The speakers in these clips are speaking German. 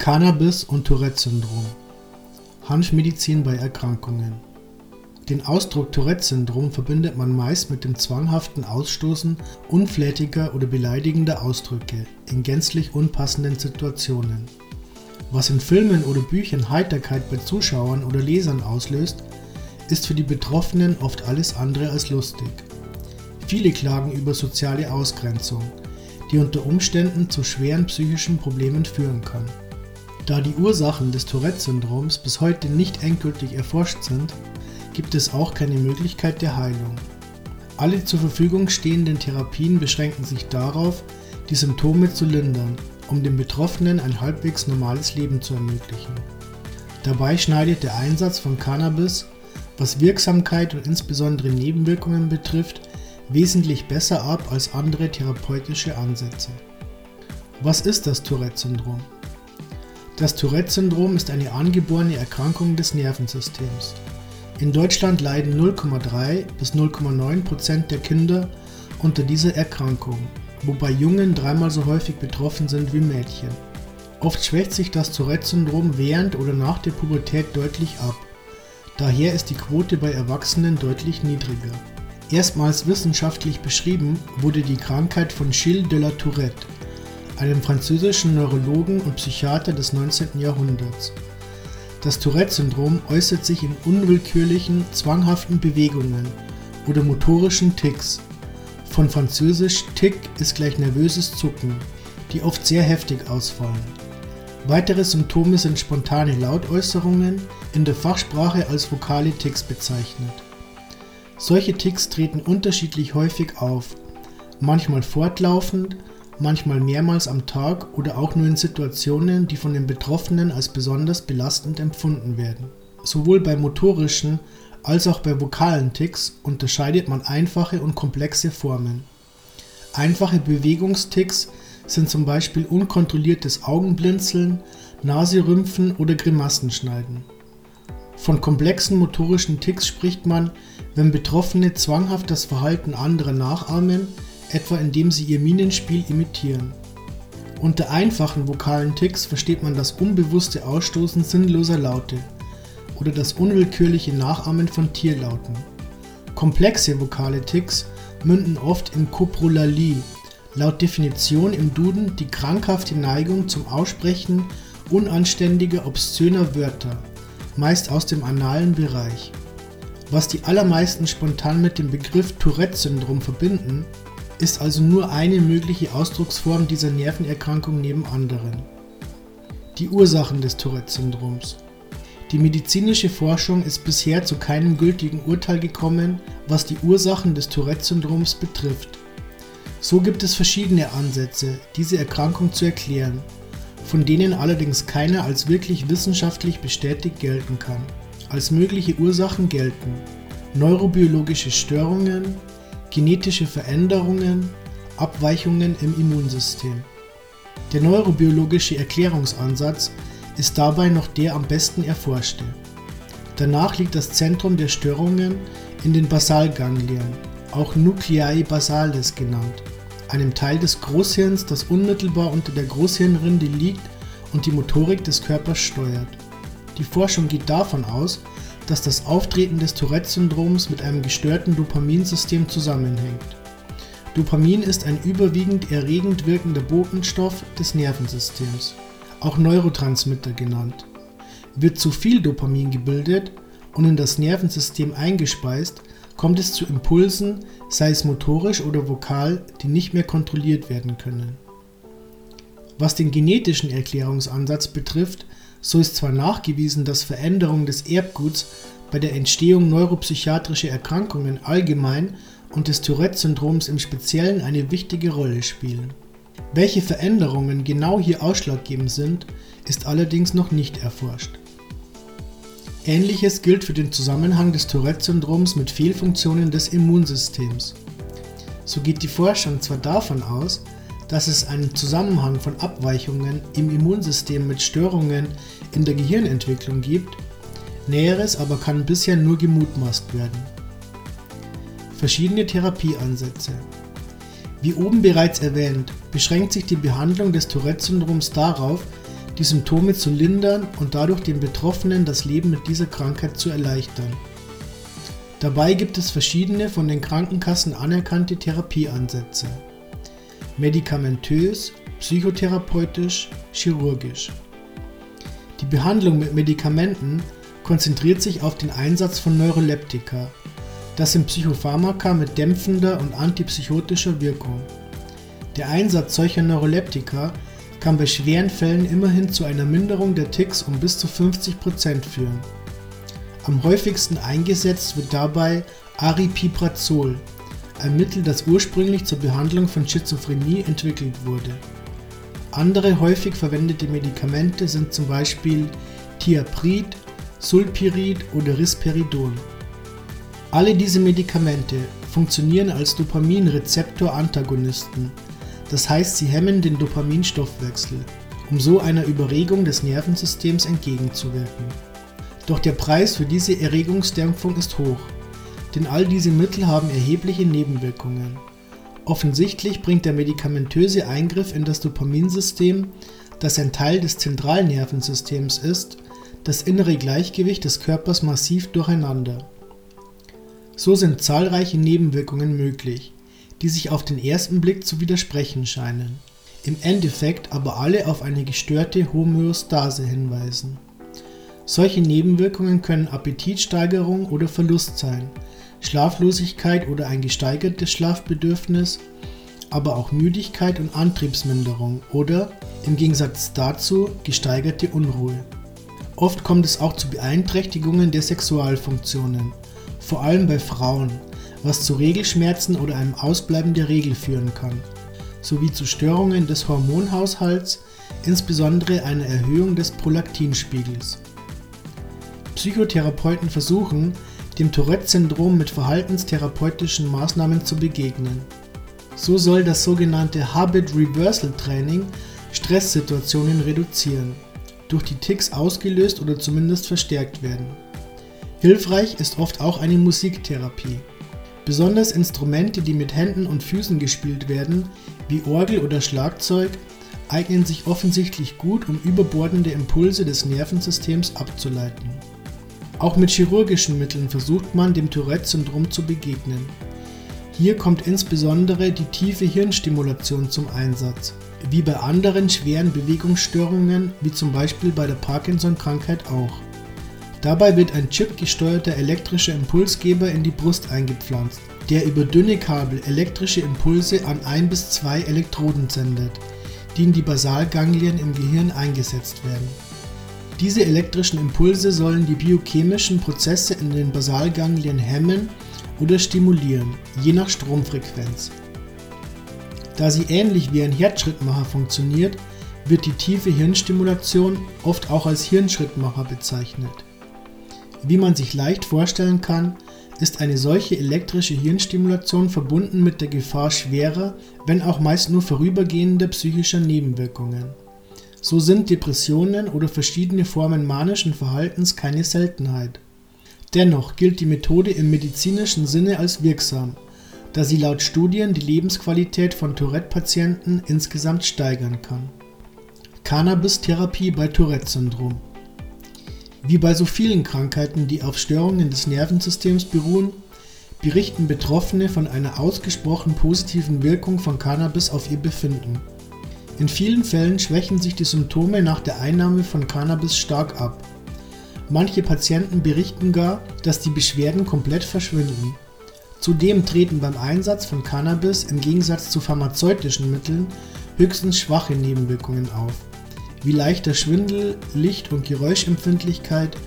Cannabis und Tourette-Syndrom. Hanfmedizin bei Erkrankungen. Den Ausdruck Tourette-Syndrom verbindet man meist mit dem zwanghaften Ausstoßen unflätiger oder beleidigender Ausdrücke in gänzlich unpassenden Situationen. Was in Filmen oder Büchern Heiterkeit bei Zuschauern oder Lesern auslöst, ist für die Betroffenen oft alles andere als lustig. Viele klagen über soziale Ausgrenzung, die unter Umständen zu schweren psychischen Problemen führen kann. Da die Ursachen des Tourette-Syndroms bis heute nicht endgültig erforscht sind, gibt es auch keine Möglichkeit der Heilung. Alle zur Verfügung stehenden Therapien beschränken sich darauf, die Symptome zu lindern, um den Betroffenen ein halbwegs normales Leben zu ermöglichen. Dabei schneidet der Einsatz von Cannabis, was Wirksamkeit und insbesondere Nebenwirkungen betrifft, wesentlich besser ab als andere therapeutische Ansätze. Was ist das Tourette-Syndrom? Das Tourette-Syndrom ist eine angeborene Erkrankung des Nervensystems. In Deutschland leiden 0,3 bis 0,9 Prozent der Kinder unter dieser Erkrankung, wobei Jungen dreimal so häufig betroffen sind wie Mädchen. Oft schwächt sich das Tourette-Syndrom während oder nach der Pubertät deutlich ab. Daher ist die Quote bei Erwachsenen deutlich niedriger. Erstmals wissenschaftlich beschrieben wurde die Krankheit von Gilles de la Tourette einem französischen Neurologen und Psychiater des 19. Jahrhunderts. Das Tourette-Syndrom äußert sich in unwillkürlichen, zwanghaften Bewegungen oder motorischen Ticks. Von französisch Tick ist gleich nervöses Zucken, die oft sehr heftig ausfallen. Weitere Symptome sind spontane Lautäußerungen, in der Fachsprache als vokale Ticks bezeichnet. Solche Ticks treten unterschiedlich häufig auf, manchmal fortlaufend, manchmal mehrmals am Tag oder auch nur in Situationen, die von den Betroffenen als besonders belastend empfunden werden. Sowohl bei motorischen als auch bei vokalen Ticks unterscheidet man einfache und komplexe Formen. Einfache Bewegungsticks sind zum Beispiel unkontrolliertes Augenblinzeln, Naserümpfen oder Grimassenschneiden. Von komplexen motorischen Ticks spricht man, wenn Betroffene zwanghaft das Verhalten anderer nachahmen, etwa indem sie ihr Minenspiel imitieren. Unter einfachen vokalen Ticks versteht man das unbewusste Ausstoßen sinnloser Laute oder das unwillkürliche Nachahmen von Tierlauten. Komplexe vokale Ticks münden oft in Koprolalie, laut Definition im Duden die krankhafte Neigung zum Aussprechen unanständiger, obszöner Wörter, meist aus dem analen Bereich. Was die allermeisten spontan mit dem Begriff Tourette-Syndrom verbinden, ist also nur eine mögliche Ausdrucksform dieser Nervenerkrankung neben anderen. Die Ursachen des Tourette-Syndroms. Die medizinische Forschung ist bisher zu keinem gültigen Urteil gekommen, was die Ursachen des Tourette-Syndroms betrifft. So gibt es verschiedene Ansätze, diese Erkrankung zu erklären, von denen allerdings keiner als wirklich wissenschaftlich bestätigt gelten kann. Als mögliche Ursachen gelten neurobiologische Störungen, genetische Veränderungen, Abweichungen im Immunsystem. Der neurobiologische Erklärungsansatz ist dabei noch der am besten erforschte. Danach liegt das Zentrum der Störungen in den Basalganglien, auch Nuclei basalis genannt, einem Teil des Großhirns, das unmittelbar unter der Großhirnrinde liegt und die Motorik des Körpers steuert. Die Forschung geht davon aus, dass das Auftreten des Tourette-Syndroms mit einem gestörten Dopaminsystem zusammenhängt. Dopamin ist ein überwiegend erregend wirkender Botenstoff des Nervensystems, auch Neurotransmitter genannt. Wird zu viel Dopamin gebildet und in das Nervensystem eingespeist, kommt es zu Impulsen, sei es motorisch oder vokal, die nicht mehr kontrolliert werden können. Was den genetischen Erklärungsansatz betrifft, so ist zwar nachgewiesen, dass Veränderungen des Erbguts bei der Entstehung neuropsychiatrischer Erkrankungen allgemein und des Tourette-Syndroms im Speziellen eine wichtige Rolle spielen. Welche Veränderungen genau hier ausschlaggebend sind, ist allerdings noch nicht erforscht. Ähnliches gilt für den Zusammenhang des Tourette-Syndroms mit Fehlfunktionen des Immunsystems. So geht die Forschung zwar davon aus, dass es einen Zusammenhang von Abweichungen im Immunsystem mit Störungen in der Gehirnentwicklung gibt, Näheres aber kann bisher nur gemutmaßt werden. Verschiedene Therapieansätze Wie oben bereits erwähnt, beschränkt sich die Behandlung des Tourette-Syndroms darauf, die Symptome zu lindern und dadurch den Betroffenen das Leben mit dieser Krankheit zu erleichtern. Dabei gibt es verschiedene von den Krankenkassen anerkannte Therapieansätze. Medikamentös, psychotherapeutisch, chirurgisch. Die Behandlung mit Medikamenten konzentriert sich auf den Einsatz von Neuroleptika. Das sind Psychopharmaka mit dämpfender und antipsychotischer Wirkung. Der Einsatz solcher Neuroleptika kann bei schweren Fällen immerhin zu einer Minderung der Ticks um bis zu 50% führen. Am häufigsten eingesetzt wird dabei Aripiprazol, ein Mittel, das ursprünglich zur Behandlung von Schizophrenie entwickelt wurde. Andere häufig verwendete Medikamente sind zum Beispiel Thiaprid, Sulpirid oder Risperidon. Alle diese Medikamente funktionieren als Dopaminrezeptor-Antagonisten, das heißt sie hemmen den Dopaminstoffwechsel, um so einer Überregung des Nervensystems entgegenzuwirken. Doch der Preis für diese Erregungsdämpfung ist hoch, denn all diese Mittel haben erhebliche Nebenwirkungen. Offensichtlich bringt der medikamentöse Eingriff in das Dopaminsystem, das ein Teil des Zentralnervensystems ist, das innere Gleichgewicht des Körpers massiv durcheinander. So sind zahlreiche Nebenwirkungen möglich, die sich auf den ersten Blick zu widersprechen scheinen, im Endeffekt aber alle auf eine gestörte Homöostase hinweisen. Solche Nebenwirkungen können Appetitsteigerung oder Verlust sein, Schlaflosigkeit oder ein gesteigertes Schlafbedürfnis, aber auch Müdigkeit und Antriebsminderung oder, im Gegensatz dazu, gesteigerte Unruhe. Oft kommt es auch zu Beeinträchtigungen der Sexualfunktionen, vor allem bei Frauen, was zu Regelschmerzen oder einem Ausbleiben der Regel führen kann, sowie zu Störungen des Hormonhaushalts, insbesondere einer Erhöhung des Prolaktinspiegels. Psychotherapeuten versuchen, dem Tourette-Syndrom mit verhaltenstherapeutischen Maßnahmen zu begegnen. So soll das sogenannte Habit Reversal Training Stresssituationen reduzieren, durch die Ticks ausgelöst oder zumindest verstärkt werden. Hilfreich ist oft auch eine Musiktherapie. Besonders Instrumente, die mit Händen und Füßen gespielt werden, wie Orgel oder Schlagzeug, eignen sich offensichtlich gut, um überbordende Impulse des Nervensystems abzuleiten. Auch mit chirurgischen Mitteln versucht man dem Tourette-Syndrom zu begegnen. Hier kommt insbesondere die tiefe Hirnstimulation zum Einsatz, wie bei anderen schweren Bewegungsstörungen, wie zum Beispiel bei der Parkinson-Krankheit auch. Dabei wird ein chipgesteuerter elektrischer Impulsgeber in die Brust eingepflanzt, der über dünne Kabel elektrische Impulse an ein bis zwei Elektroden sendet, die in die Basalganglien im Gehirn eingesetzt werden. Diese elektrischen Impulse sollen die biochemischen Prozesse in den Basalganglien hemmen oder stimulieren, je nach Stromfrequenz. Da sie ähnlich wie ein Herzschrittmacher funktioniert, wird die tiefe Hirnstimulation oft auch als Hirnschrittmacher bezeichnet. Wie man sich leicht vorstellen kann, ist eine solche elektrische Hirnstimulation verbunden mit der Gefahr schwerer, wenn auch meist nur vorübergehender psychischer Nebenwirkungen. So sind Depressionen oder verschiedene Formen manischen Verhaltens keine Seltenheit. Dennoch gilt die Methode im medizinischen Sinne als wirksam, da sie laut Studien die Lebensqualität von Tourette-Patienten insgesamt steigern kann. Cannabis-Therapie bei Tourette-Syndrom Wie bei so vielen Krankheiten, die auf Störungen des Nervensystems beruhen, berichten Betroffene von einer ausgesprochen positiven Wirkung von Cannabis auf ihr Befinden. In vielen Fällen schwächen sich die Symptome nach der Einnahme von Cannabis stark ab. Manche Patienten berichten gar, dass die Beschwerden komplett verschwinden. Zudem treten beim Einsatz von Cannabis im Gegensatz zu pharmazeutischen Mitteln höchstens schwache Nebenwirkungen auf, wie leichter Schwindel, Licht- und Geräuschempfindlichkeit,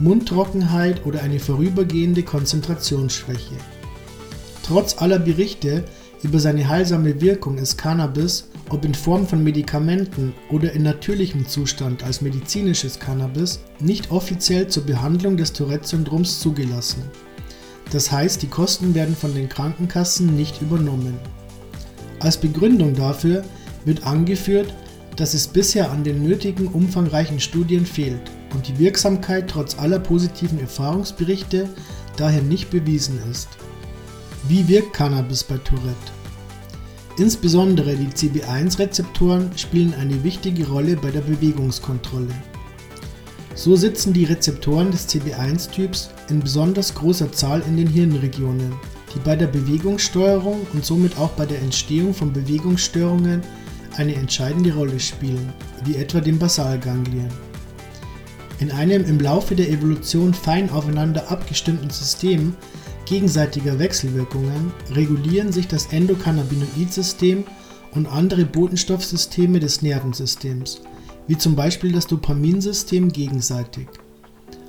Mundtrockenheit oder eine vorübergehende Konzentrationsschwäche. Trotz aller Berichte über seine heilsame Wirkung ist Cannabis ob in Form von Medikamenten oder in natürlichem Zustand als medizinisches Cannabis, nicht offiziell zur Behandlung des Tourette-Syndroms zugelassen. Das heißt, die Kosten werden von den Krankenkassen nicht übernommen. Als Begründung dafür wird angeführt, dass es bisher an den nötigen umfangreichen Studien fehlt und die Wirksamkeit trotz aller positiven Erfahrungsberichte daher nicht bewiesen ist. Wie wirkt Cannabis bei Tourette? Insbesondere die CB1-Rezeptoren spielen eine wichtige Rolle bei der Bewegungskontrolle. So sitzen die Rezeptoren des CB1-Typs in besonders großer Zahl in den Hirnregionen, die bei der Bewegungssteuerung und somit auch bei der Entstehung von Bewegungsstörungen eine entscheidende Rolle spielen, wie etwa den Basalganglien. In einem im Laufe der Evolution fein aufeinander abgestimmten System gegenseitiger Wechselwirkungen regulieren sich das Endokannabinoid-System und andere Botenstoffsysteme des Nervensystems, wie zum Beispiel das Dopaminsystem gegenseitig.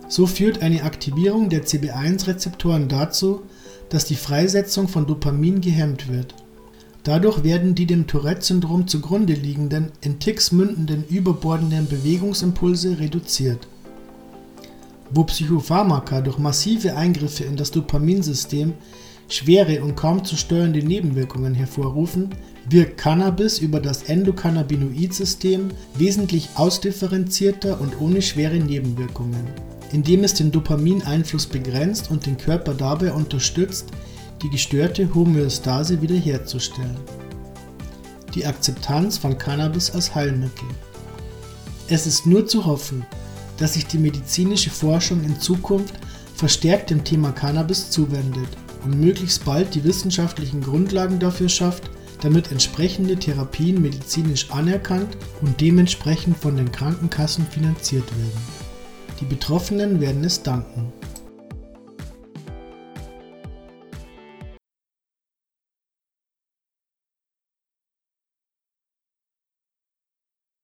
So führt eine Aktivierung der CB1-Rezeptoren dazu, dass die Freisetzung von Dopamin gehemmt wird. Dadurch werden die dem Tourette-Syndrom zugrunde liegenden, in Ticks mündenden überbordenden Bewegungsimpulse reduziert. Wo Psychopharmaka durch massive Eingriffe in das Dopaminsystem schwere und kaum zu steuernde Nebenwirkungen hervorrufen, wirkt Cannabis über das Endokannabinoid-System wesentlich ausdifferenzierter und ohne schwere Nebenwirkungen, indem es den Dopamineinfluss begrenzt und den Körper dabei unterstützt, die gestörte Homöostase wiederherzustellen. Die Akzeptanz von Cannabis als Heilmittel. Es ist nur zu hoffen, dass sich die medizinische Forschung in Zukunft verstärkt dem Thema Cannabis zuwendet und möglichst bald die wissenschaftlichen Grundlagen dafür schafft, damit entsprechende Therapien medizinisch anerkannt und dementsprechend von den Krankenkassen finanziert werden. Die Betroffenen werden es danken.